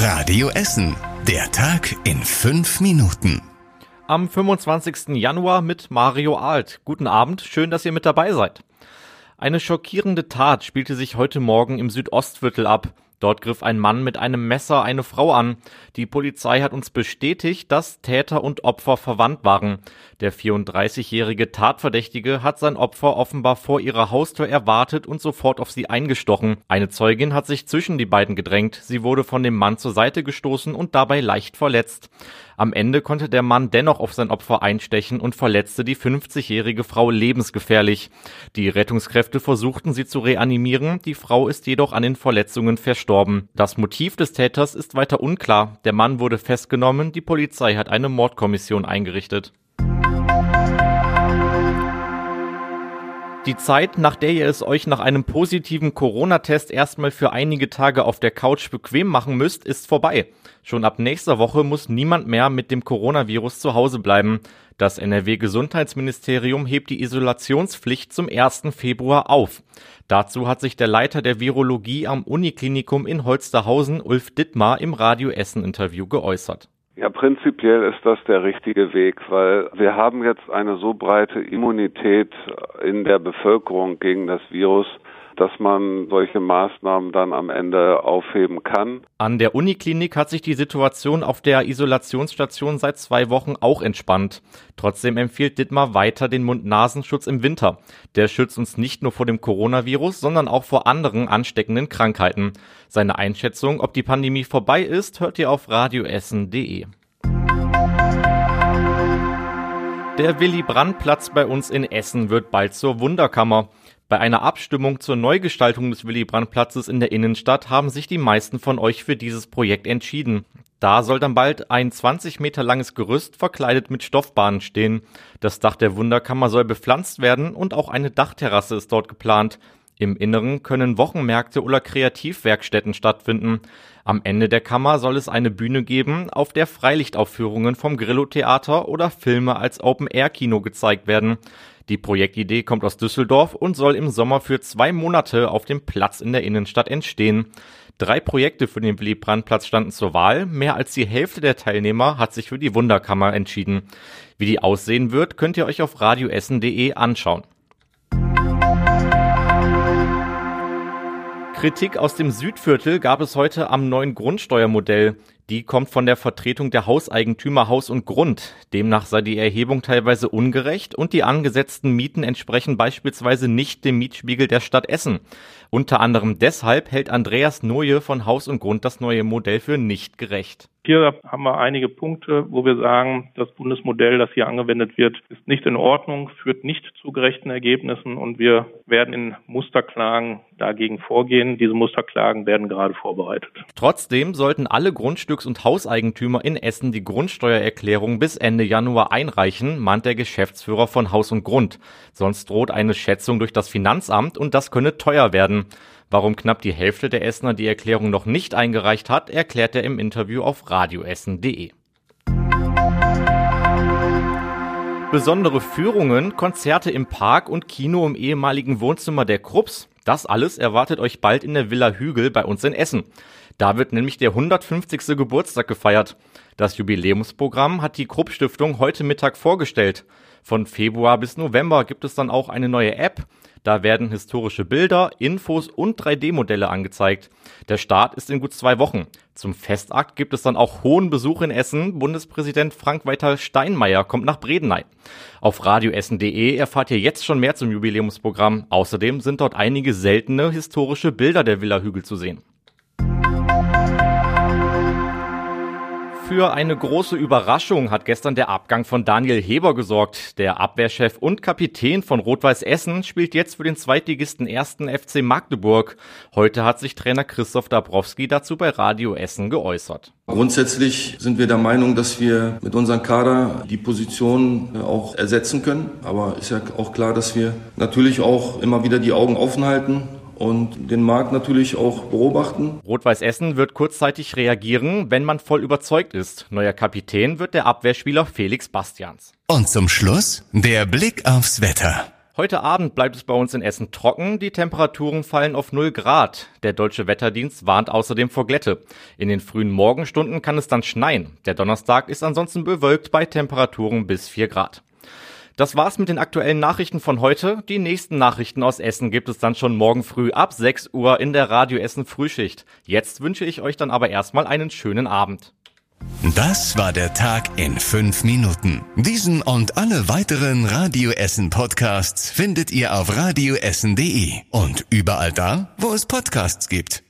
Radio Essen. Der Tag in fünf Minuten. Am 25. Januar mit Mario Alt. Guten Abend, schön, dass ihr mit dabei seid. Eine schockierende Tat spielte sich heute Morgen im Südostviertel ab. Dort griff ein Mann mit einem Messer eine Frau an. Die Polizei hat uns bestätigt, dass Täter und Opfer verwandt waren. Der 34-jährige Tatverdächtige hat sein Opfer offenbar vor ihrer Haustür erwartet und sofort auf sie eingestochen. Eine Zeugin hat sich zwischen die beiden gedrängt. Sie wurde von dem Mann zur Seite gestoßen und dabei leicht verletzt. Am Ende konnte der Mann dennoch auf sein Opfer einstechen und verletzte die 50-jährige Frau lebensgefährlich. Die Rettungskräfte versuchten sie zu reanimieren, die Frau ist jedoch an den Verletzungen verstorben. Das Motiv des Täters ist weiter unklar. Der Mann wurde festgenommen, die Polizei hat eine Mordkommission eingerichtet. Die Zeit, nach der ihr es euch nach einem positiven Corona-Test erstmal für einige Tage auf der Couch bequem machen müsst, ist vorbei. Schon ab nächster Woche muss niemand mehr mit dem Coronavirus zu Hause bleiben. Das NRW-Gesundheitsministerium hebt die Isolationspflicht zum 1. Februar auf. Dazu hat sich der Leiter der Virologie am Uniklinikum in Holsterhausen, Ulf Dittmar, im Radio Essen Interview geäußert. Ja, prinzipiell ist das der richtige Weg, weil wir haben jetzt eine so breite Immunität in der Bevölkerung gegen das Virus, dass man solche Maßnahmen dann am Ende aufheben kann. An der Uniklinik hat sich die Situation auf der Isolationsstation seit zwei Wochen auch entspannt. Trotzdem empfiehlt Dittmar weiter den Mund-Nasenschutz im Winter. Der schützt uns nicht nur vor dem Coronavirus, sondern auch vor anderen ansteckenden Krankheiten. Seine Einschätzung, ob die Pandemie vorbei ist, hört ihr auf radioessen.de. Der Willy-Brandt-Platz bei uns in Essen wird bald zur Wunderkammer. Bei einer Abstimmung zur Neugestaltung des Willy-Brandt-Platzes in der Innenstadt haben sich die meisten von euch für dieses Projekt entschieden. Da soll dann bald ein 20 Meter langes Gerüst verkleidet mit Stoffbahnen stehen. Das Dach der Wunderkammer soll bepflanzt werden und auch eine Dachterrasse ist dort geplant. Im Inneren können Wochenmärkte oder Kreativwerkstätten stattfinden. Am Ende der Kammer soll es eine Bühne geben, auf der Freilichtaufführungen vom Grillo-Theater oder Filme als Open-Air-Kino gezeigt werden. Die Projektidee kommt aus Düsseldorf und soll im Sommer für zwei Monate auf dem Platz in der Innenstadt entstehen. Drei Projekte für den Willy Brandt Platz standen zur Wahl. Mehr als die Hälfte der Teilnehmer hat sich für die Wunderkammer entschieden. Wie die aussehen wird, könnt ihr euch auf radioessen.de anschauen. Kritik aus dem Südviertel gab es heute am neuen Grundsteuermodell. Die kommt von der Vertretung der Hauseigentümer Haus und Grund. Demnach sei die Erhebung teilweise ungerecht und die angesetzten Mieten entsprechen beispielsweise nicht dem Mietspiegel der Stadt Essen. Unter anderem deshalb hält Andreas Noje von Haus und Grund das neue Modell für nicht gerecht. Hier haben wir einige Punkte, wo wir sagen, das Bundesmodell, das hier angewendet wird, ist nicht in Ordnung, führt nicht zu gerechten Ergebnissen und wir werden in Musterklagen dagegen vorgehen. Diese Musterklagen werden gerade vorbereitet. Trotzdem sollten alle Grundstücks- und Hauseigentümer in Essen die Grundsteuererklärung bis Ende Januar einreichen, mahnt der Geschäftsführer von Haus und Grund. Sonst droht eine Schätzung durch das Finanzamt und das könne teuer werden. Warum knapp die Hälfte der Essener die Erklärung noch nicht eingereicht hat, erklärt er im Interview auf radioessen.de. Besondere Führungen, Konzerte im Park und Kino im ehemaligen Wohnzimmer der Krupps, das alles erwartet euch bald in der Villa Hügel bei uns in Essen. Da wird nämlich der 150. Geburtstag gefeiert. Das Jubiläumsprogramm hat die Krupp Stiftung heute Mittag vorgestellt. Von Februar bis November gibt es dann auch eine neue App. Da werden historische Bilder, Infos und 3D-Modelle angezeigt. Der Start ist in gut zwei Wochen. Zum Festakt gibt es dann auch hohen Besuch in Essen. Bundespräsident Frank-Walter Steinmeier kommt nach Bredeney. Auf radioessen.de erfahrt ihr jetzt schon mehr zum Jubiläumsprogramm. Außerdem sind dort einige seltene historische Bilder der Villa Hügel zu sehen. Für eine große Überraschung hat gestern der Abgang von Daniel Heber gesorgt. Der Abwehrchef und Kapitän von Rot-Weiß Essen spielt jetzt für den Zweitligisten ersten FC Magdeburg. Heute hat sich Trainer Christoph Dabrowski dazu bei Radio Essen geäußert. Grundsätzlich sind wir der Meinung, dass wir mit unserem Kader die Position äh, auch ersetzen können. Aber ist ja auch klar, dass wir natürlich auch immer wieder die Augen offen halten und den Markt natürlich auch beobachten. Rot-Weiß Essen wird kurzzeitig reagieren, wenn man voll überzeugt ist. Neuer Kapitän wird der Abwehrspieler Felix Bastians. Und zum Schluss der Blick aufs Wetter. Heute Abend bleibt es bei uns in Essen trocken, die Temperaturen fallen auf 0 Grad. Der deutsche Wetterdienst warnt außerdem vor Glätte. In den frühen Morgenstunden kann es dann schneien. Der Donnerstag ist ansonsten bewölkt bei Temperaturen bis 4 Grad. Das war's mit den aktuellen Nachrichten von heute. Die nächsten Nachrichten aus Essen gibt es dann schon morgen früh ab 6 Uhr in der Radio Essen Frühschicht. Jetzt wünsche ich euch dann aber erstmal einen schönen Abend. Das war der Tag in fünf Minuten. Diesen und alle weiteren Radio Essen Podcasts findet ihr auf radioessen.de und überall da, wo es Podcasts gibt.